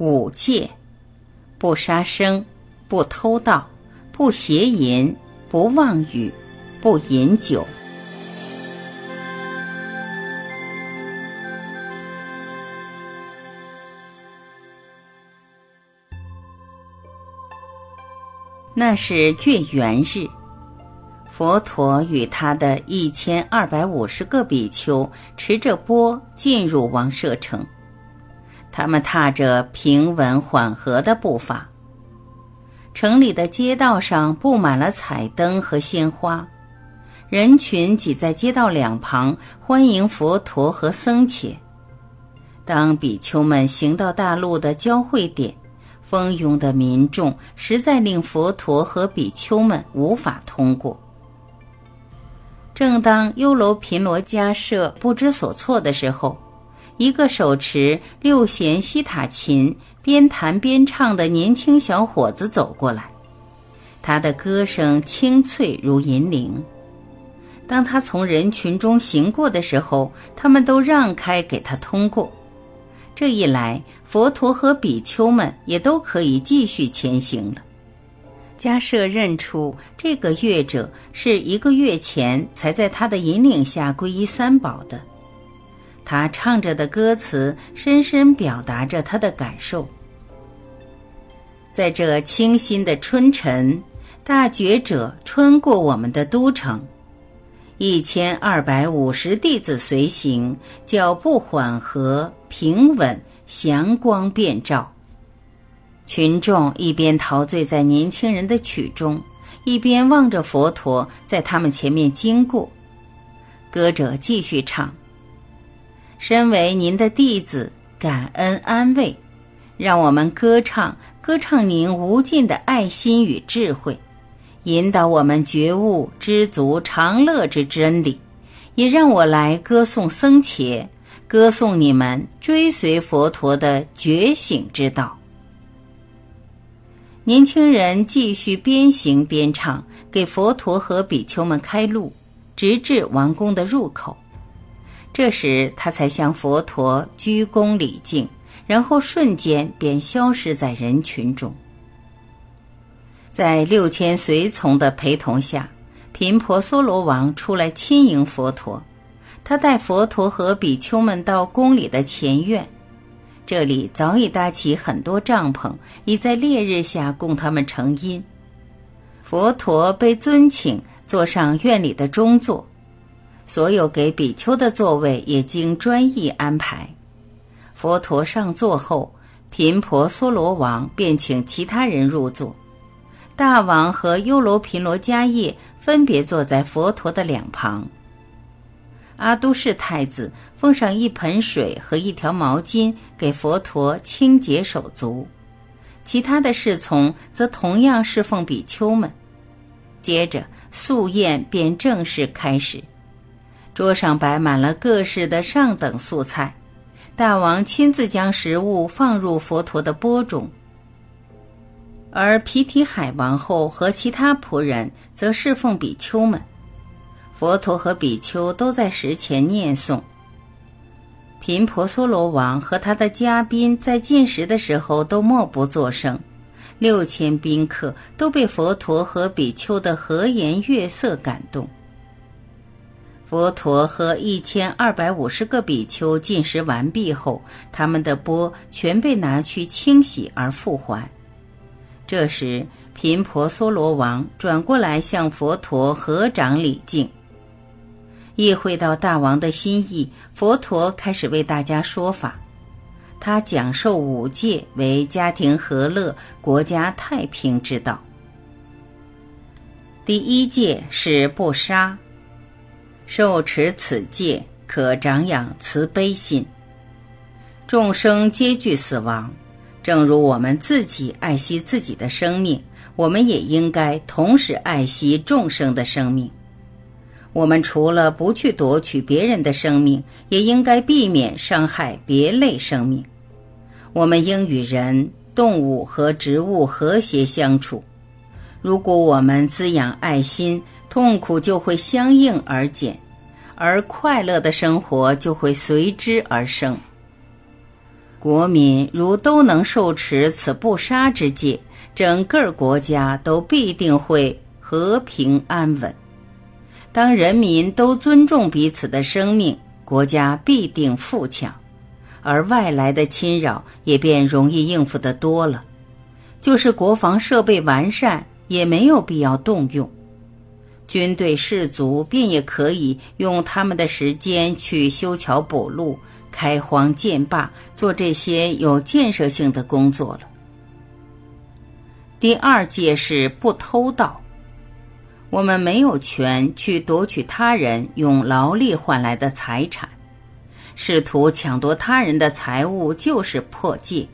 五戒：不杀生，不偷盗，不邪淫，不妄语，不饮酒。那是月圆日，佛陀与他的一千二百五十个比丘持着钵进入王舍城。他们踏着平稳缓和的步伐，城里的街道上布满了彩灯和鲜花，人群挤在街道两旁，欢迎佛陀和僧伽。当比丘们行到大路的交汇点。蜂拥的民众实在令佛陀和比丘们无法通过。正当优楼频罗迦舍不知所措的时候，一个手持六弦西塔琴、边弹边唱的年轻小伙子走过来，他的歌声清脆如银铃。当他从人群中行过的时候，他们都让开给他通过。这一来，佛陀和比丘们也都可以继续前行了。迦舍认出这个乐者是一个月前才在他的引领下皈依三宝的，他唱着的歌词深深表达着他的感受。在这清新的春晨，大觉者穿过我们的都城。一千二百五十弟子随行，脚步缓和、平稳，祥光遍照。群众一边陶醉在年轻人的曲中，一边望着佛陀在他们前面经过。歌者继续唱：“身为您的弟子，感恩安慰，让我们歌唱，歌唱您无尽的爱心与智慧。”引导我们觉悟知足常乐之真理，也让我来歌颂僧伽，歌颂你们追随佛陀的觉醒之道。年轻人继续边行边唱，给佛陀和比丘们开路，直至王宫的入口。这时，他才向佛陀鞠躬礼敬，然后瞬间便消失在人群中。在六千随从的陪同下，频婆娑罗王出来亲迎佛陀。他带佛陀和比丘们到宫里的前院，这里早已搭起很多帐篷，已在烈日下供他们成荫。佛陀被尊请坐上院里的中座，所有给比丘的座位也经专意安排。佛陀上座后，频婆娑罗王便请其他人入座。大王和优罗频罗迦叶分别坐在佛陀的两旁。阿都士太子奉上一盆水和一条毛巾给佛陀清洁手足，其他的侍从则同样侍奉比丘们。接着素宴便正式开始，桌上摆满了各式的上等素菜，大王亲自将食物放入佛陀的钵中。而毗提海王后和其他仆人则侍奉比丘们，佛陀和比丘都在石前念诵。频婆娑罗王和他的嘉宾在进食的时候都默不作声，六千宾客都被佛陀和比丘的和颜悦色感动。佛陀和一千二百五十个比丘进食完毕后，他们的钵全被拿去清洗而复还。这时，频婆娑罗王转过来向佛陀合掌礼敬。意会到大王的心意，佛陀开始为大家说法。他讲授五戒为家庭和乐、国家太平之道。第一戒是不杀，受持此戒可长养慈悲心。众生皆惧死亡。正如我们自己爱惜自己的生命，我们也应该同时爱惜众生的生命。我们除了不去夺取别人的生命，也应该避免伤害别类生命。我们应与人、动物和植物和谐相处。如果我们滋养爱心，痛苦就会相应而减，而快乐的生活就会随之而生。国民如都能受持此不杀之戒，整个国家都必定会和平安稳。当人民都尊重彼此的生命，国家必定富强，而外来的侵扰也便容易应付得多了。就是国防设备完善，也没有必要动用。军队士卒便也可以用他们的时间去修桥补路。开荒建坝，做这些有建设性的工作了。第二戒是不偷盗，我们没有权去夺取他人用劳力换来的财产，试图抢夺他人的财物就是破戒，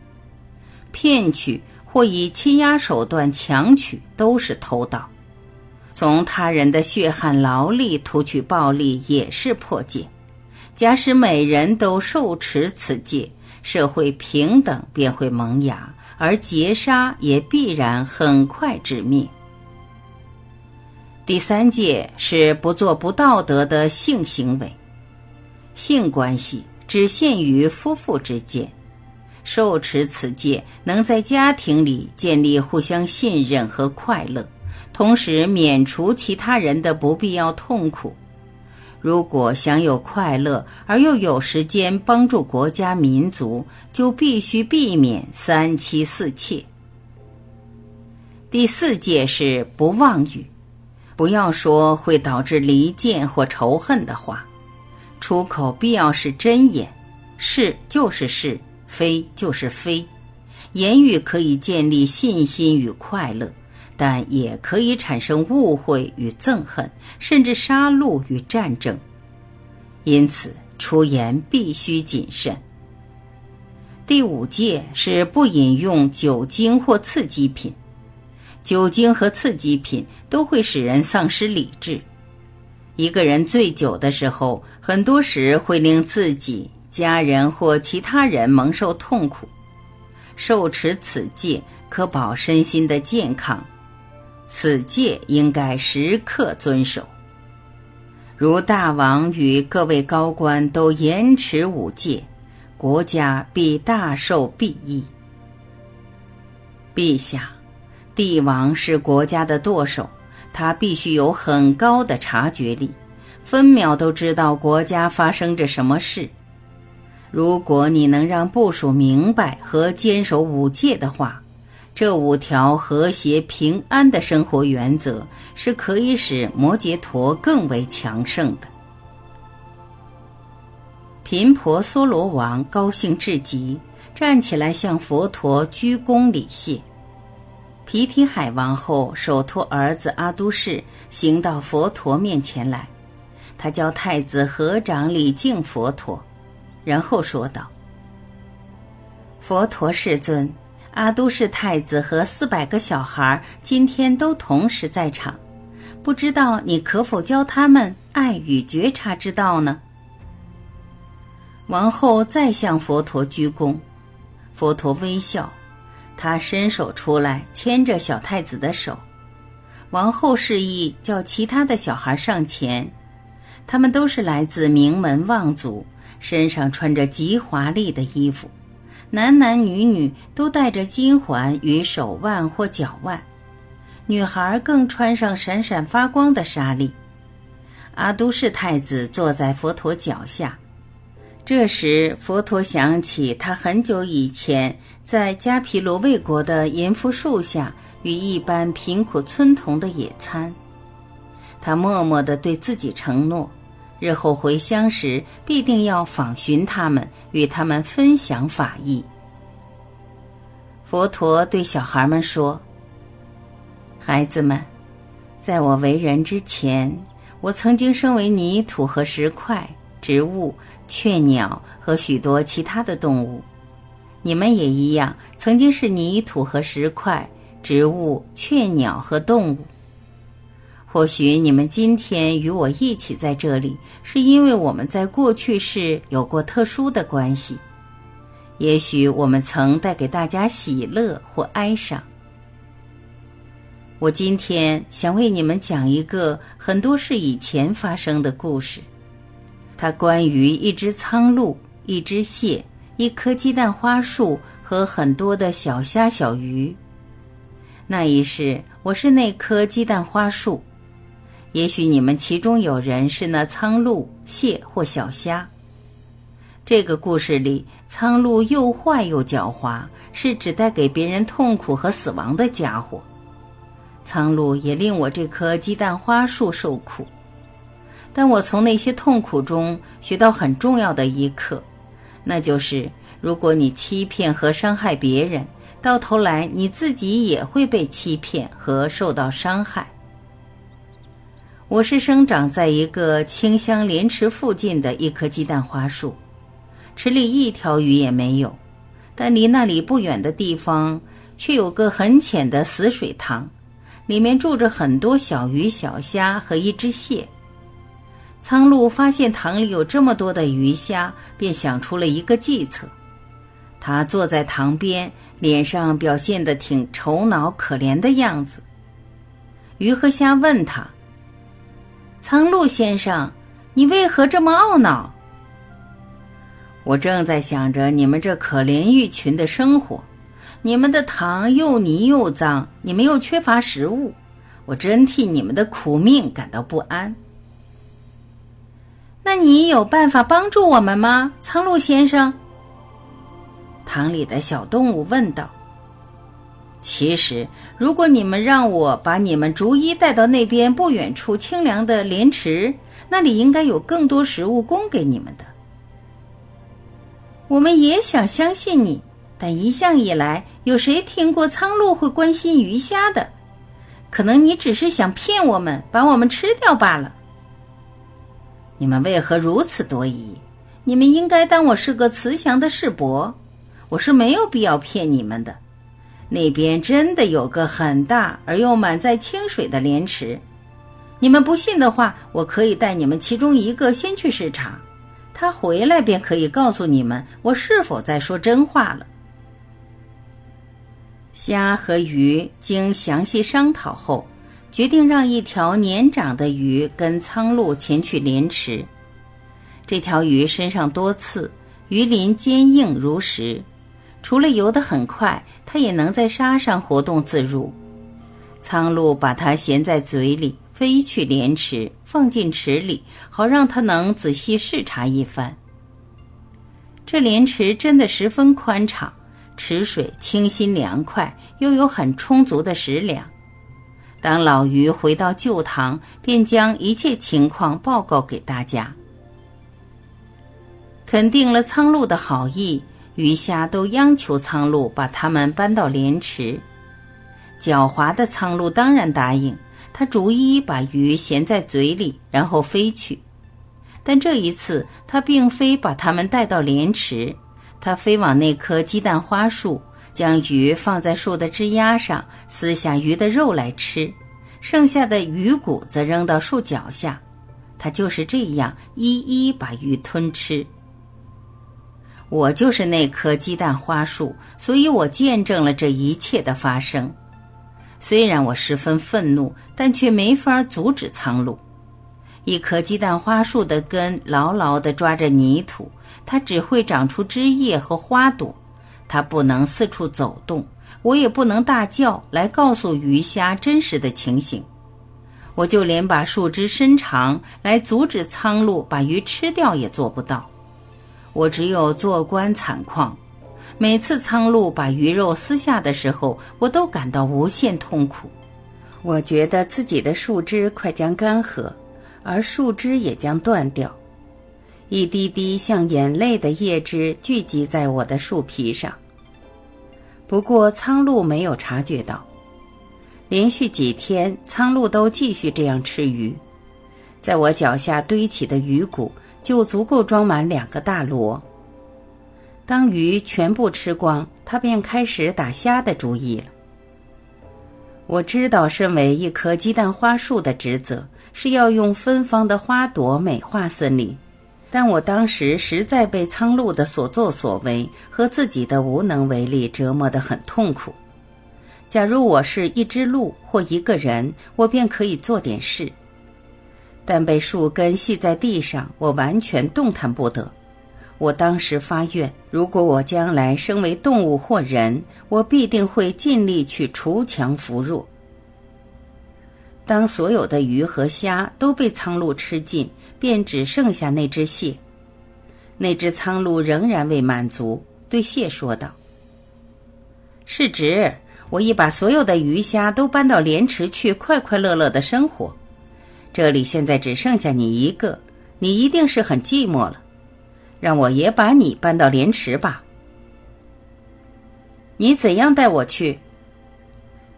骗取或以欺压手段强取都是偷盗，从他人的血汗劳力图取暴利也是破戒。假使每人都受持此戒，社会平等便会萌芽，而劫杀也必然很快致灭。第三戒是不做不道德的性行为，性关系只限于夫妇之间，受持此戒能在家庭里建立互相信任和快乐，同时免除其他人的不必要痛苦。如果享有快乐而又有时间帮助国家民族，就必须避免三妻四妾。第四戒是不妄语，不要说会导致离间或仇恨的话，出口必要是真言，是就是是，非就是非。言语可以建立信心与快乐。但也可以产生误会与憎恨，甚至杀戮与战争。因此，出言必须谨慎。第五戒是不饮用酒精或刺激品。酒精和刺激品都会使人丧失理智。一个人醉酒的时候，很多时会令自己、家人或其他人蒙受痛苦。受持此戒，可保身心的健康。此戒应该时刻遵守。如大王与各位高官都严持五戒，国家必大受裨益。陛下，帝王是国家的舵手，他必须有很高的察觉力，分秒都知道国家发生着什么事。如果你能让部属明白和坚守五戒的话，这五条和谐平安的生活原则是可以使摩羯陀更为强盛的。频婆娑罗王高兴至极，站起来向佛陀鞠躬礼谢。毗提海王后手托儿子阿都士行到佛陀面前来，他教太子合掌礼敬佛陀，然后说道：“佛陀世尊。”阿都士太子和四百个小孩今天都同时在场，不知道你可否教他们爱与觉察之道呢？王后再向佛陀鞠躬，佛陀微笑，他伸手出来牵着小太子的手，王后示意叫其他的小孩上前，他们都是来自名门望族，身上穿着极华丽的衣服。男男女女都戴着金环于手腕或脚腕，女孩更穿上闪闪发光的纱丽。阿都士太子坐在佛陀脚下，这时佛陀想起他很久以前在迦毗罗卫国的银福树下与一般贫苦村童的野餐，他默默地对自己承诺。日后回乡时，必定要访寻他们，与他们分享法义。佛陀对小孩们说：“孩子们，在我为人之前，我曾经身为泥土和石块、植物、雀鸟和许多其他的动物。你们也一样，曾经是泥土和石块、植物、雀鸟和动物。”或许你们今天与我一起在这里，是因为我们在过去世有过特殊的关系。也许我们曾带给大家喜乐或哀伤。我今天想为你们讲一个很多事以前发生的故事，它关于一只苍鹭、一只蟹、一棵鸡蛋花树和很多的小虾、小鱼。那一世，我是那棵鸡蛋花树。也许你们其中有人是那苍鹭、蟹或小虾。这个故事里，苍鹭又坏又狡猾，是只带给别人痛苦和死亡的家伙。苍鹭也令我这棵鸡蛋花树受苦，但我从那些痛苦中学到很重要的一课，那就是：如果你欺骗和伤害别人，到头来你自己也会被欺骗和受到伤害。我是生长在一个清香莲池附近的一棵鸡蛋花树。池里一条鱼也没有，但离那里不远的地方却有个很浅的死水塘，里面住着很多小鱼、小虾和一只蟹。苍鹭发现塘里有这么多的鱼虾，便想出了一个计策。他坐在塘边，脸上表现得挺愁恼可怜的样子。鱼和虾问他：“苍鹭先生，你为何这么懊恼？”我正在想着你们这可怜一群的生活，你们的塘又泥又脏，你们又缺乏食物，我真替你们的苦命感到不安。那你有办法帮助我们吗，苍鹭先生？塘里的小动物问道。其实，如果你们让我把你们逐一带到那边不远处清凉的莲池，那里应该有更多食物供给你们的。我们也想相信你，但一向以来，有谁听过苍鹭会关心鱼虾的？可能你只是想骗我们，把我们吃掉罢了。你们为何如此多疑？你们应该当我是个慈祥的世伯，我是没有必要骗你们的。那边真的有个很大而又满载清水的莲池，你们不信的话，我可以带你们其中一个先去视察。他回来便可以告诉你们，我是否在说真话了。虾和鱼经详细商讨后，决定让一条年长的鱼跟苍鹭前去莲池。这条鱼身上多刺，鱼鳞坚硬如石，除了游得很快，它也能在沙上活动自如。苍鹭把它衔在嘴里。飞去莲池，放进池里，好让他能仔细视察一番。这莲池真的十分宽敞，池水清新凉快，又有很充足的食粮。当老鱼回到旧塘，便将一切情况报告给大家。肯定了苍鹭的好意，鱼虾都央求苍鹭把它们搬到莲池。狡猾的苍鹭当然答应。他逐一把鱼衔在嘴里，然后飞去。但这一次，他并非把它们带到莲池，他飞往那棵鸡蛋花树，将鱼放在树的枝丫上，撕下鱼的肉来吃，剩下的鱼骨则扔到树脚下。他就是这样一一把鱼吞吃。我就是那棵鸡蛋花树，所以我见证了这一切的发生。虽然我十分愤怒，但却没法阻止苍鹭。一棵鸡蛋花树的根牢牢地抓着泥土，它只会长出枝叶和花朵，它不能四处走动，我也不能大叫来告诉鱼虾真实的情形。我就连把树枝伸长来阻止苍鹭把鱼吃掉也做不到，我只有坐观惨况。每次苍鹭把鱼肉撕下的时候，我都感到无限痛苦。我觉得自己的树枝快将干涸，而树枝也将断掉。一滴滴像眼泪的叶汁聚集在我的树皮上。不过苍鹭没有察觉到。连续几天，苍鹭都继续这样吃鱼。在我脚下堆起的鱼骨就足够装满两个大箩。当鱼全部吃光，他便开始打虾的主意了。我知道，身为一棵鸡蛋花树的职责是要用芬芳的花朵美化森林，但我当时实在被苍鹭的所作所为和自己的无能为力折磨得很痛苦。假如我是一只鹿或一个人，我便可以做点事，但被树根系在地上，我完全动弹不得。我当时发愿，如果我将来生为动物或人，我必定会尽力去除强扶弱。当所有的鱼和虾都被苍鹭吃尽，便只剩下那只蟹。那只苍鹭仍然未满足，对蟹说道：“是侄，我已把所有的鱼虾都搬到莲池去，快快乐乐的生活。这里现在只剩下你一个，你一定是很寂寞了。让我也把你搬到莲池吧。你怎样带我去？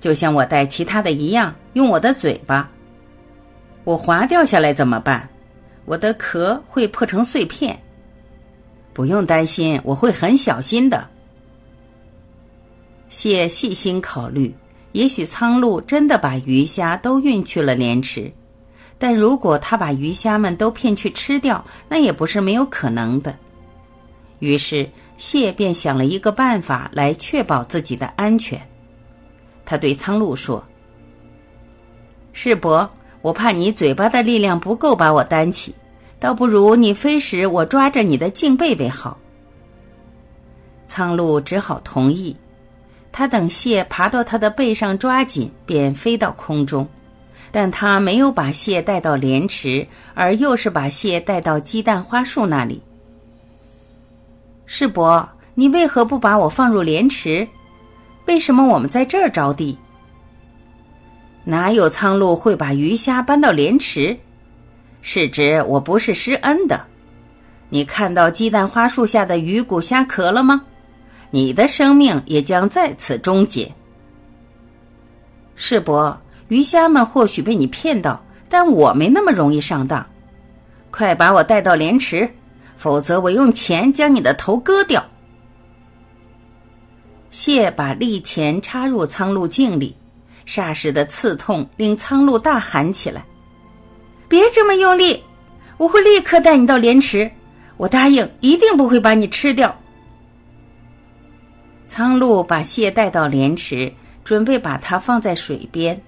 就像我带其他的一样，用我的嘴巴。我滑掉下来怎么办？我的壳会破成碎片。”不用担心，我会很小心的。蟹细心考虑，也许苍鹭真的把鱼虾都运去了莲池，但如果他把鱼虾们都骗去吃掉，那也不是没有可能的。于是蟹便想了一个办法来确保自己的安全。他对苍鹭说：“世伯，我怕你嘴巴的力量不够把我担起。”倒不如你飞时，我抓着你的颈背为好。苍鹭只好同意。他等蟹爬到他的背上抓紧，便飞到空中。但他没有把蟹带到莲池，而又是把蟹带到鸡蛋花树那里。世伯，你为何不把我放入莲池？为什么我们在这儿着地？哪有苍鹭会把鱼虾搬到莲池？是指我不是施恩的，你看到鸡蛋花树下的鱼骨虾壳了吗？你的生命也将在此终结。世伯，鱼虾们或许被你骗到，但我没那么容易上当。快把我带到莲池，否则我用钱将你的头割掉。蟹把利钳插入苍鹭颈里，霎时的刺痛令苍鹭大喊起来。别这么用力，我会立刻带你到莲池。我答应，一定不会把你吃掉。苍鹭把蟹带到莲池，准备把它放在水边，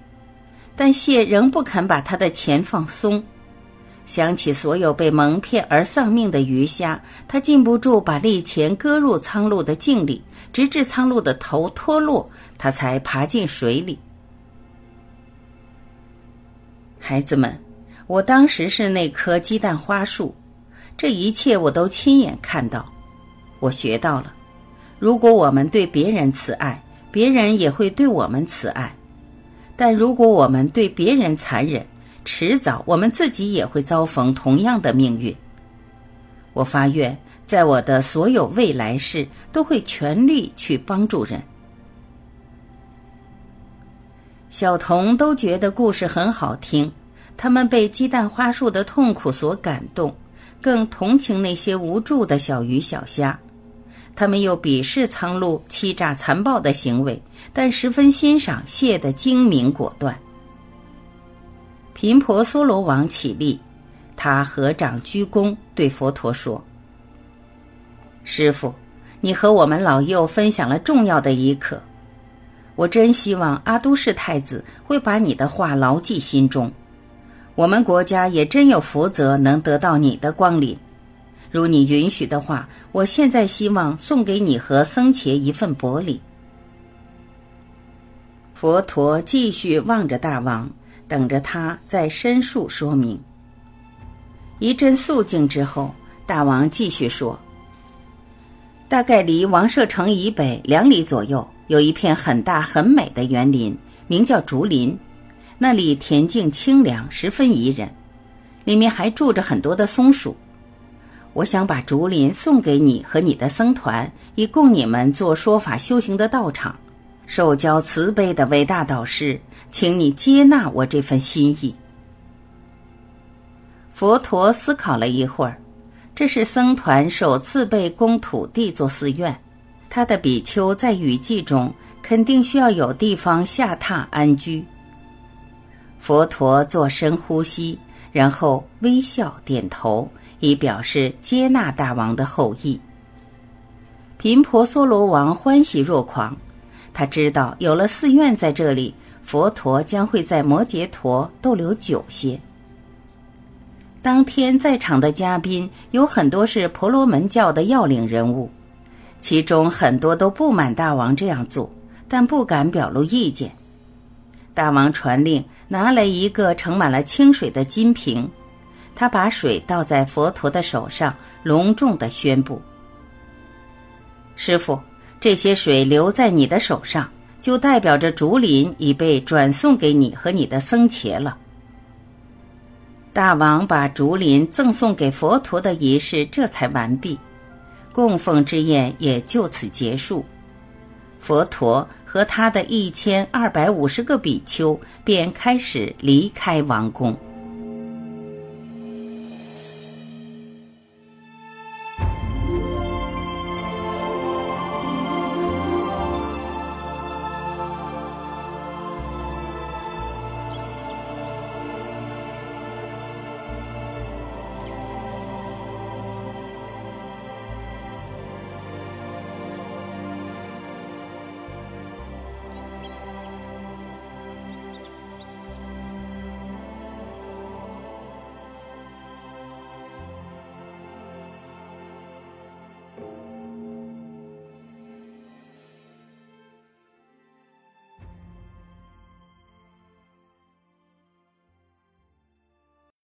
但蟹仍不肯把它的钳放松。想起所有被蒙骗而丧命的鱼虾，他禁不住把利钳割入苍鹭的颈里，直至苍鹭的头脱落，他才爬进水里。孩子们。我当时是那棵鸡蛋花树，这一切我都亲眼看到，我学到了。如果我们对别人慈爱，别人也会对我们慈爱；但如果我们对别人残忍，迟早我们自己也会遭逢同样的命运。我发愿，在我的所有未来世，都会全力去帮助人。小童都觉得故事很好听。他们被鸡蛋花树的痛苦所感动，更同情那些无助的小鱼小虾。他们又鄙视苍鹭欺诈残暴的行为，但十分欣赏蟹的精明果断。频婆娑罗王起立，他合掌鞠躬，对佛陀说：“师傅，你和我们老幼分享了重要的一课。我真希望阿都氏太子会把你的话牢记心中。”我们国家也真有福泽能得到你的光临，如你允许的话，我现在希望送给你和僧伽一份薄礼。佛陀继续望着大王，等着他再申述说明。一阵肃静之后，大王继续说：“大概离王舍城以北两里左右，有一片很大很美的园林，名叫竹林。”那里恬静清凉，十分宜人，里面还住着很多的松鼠。我想把竹林送给你和你的僧团，以供你们做说法修行的道场。受教慈悲的伟大导师，请你接纳我这份心意。佛陀思考了一会儿，这是僧团首次被供土地做寺院，他的比丘在雨季中肯定需要有地方下榻安居。佛陀做深呼吸，然后微笑点头，以表示接纳大王的后意。频婆娑罗王欢喜若狂，他知道有了寺院在这里，佛陀将会在摩羯陀逗留久些。当天在场的嘉宾有很多是婆罗门教的要领人物，其中很多都不满大王这样做，但不敢表露意见。大王传令，拿来一个盛满了清水的金瓶，他把水倒在佛陀的手上，隆重的宣布：“师傅，这些水留在你的手上，就代表着竹林已被转送给你和你的僧伽了。”大王把竹林赠送给佛陀的仪式这才完毕，供奉之宴也就此结束。佛陀和他的一千二百五十个比丘便开始离开王宫。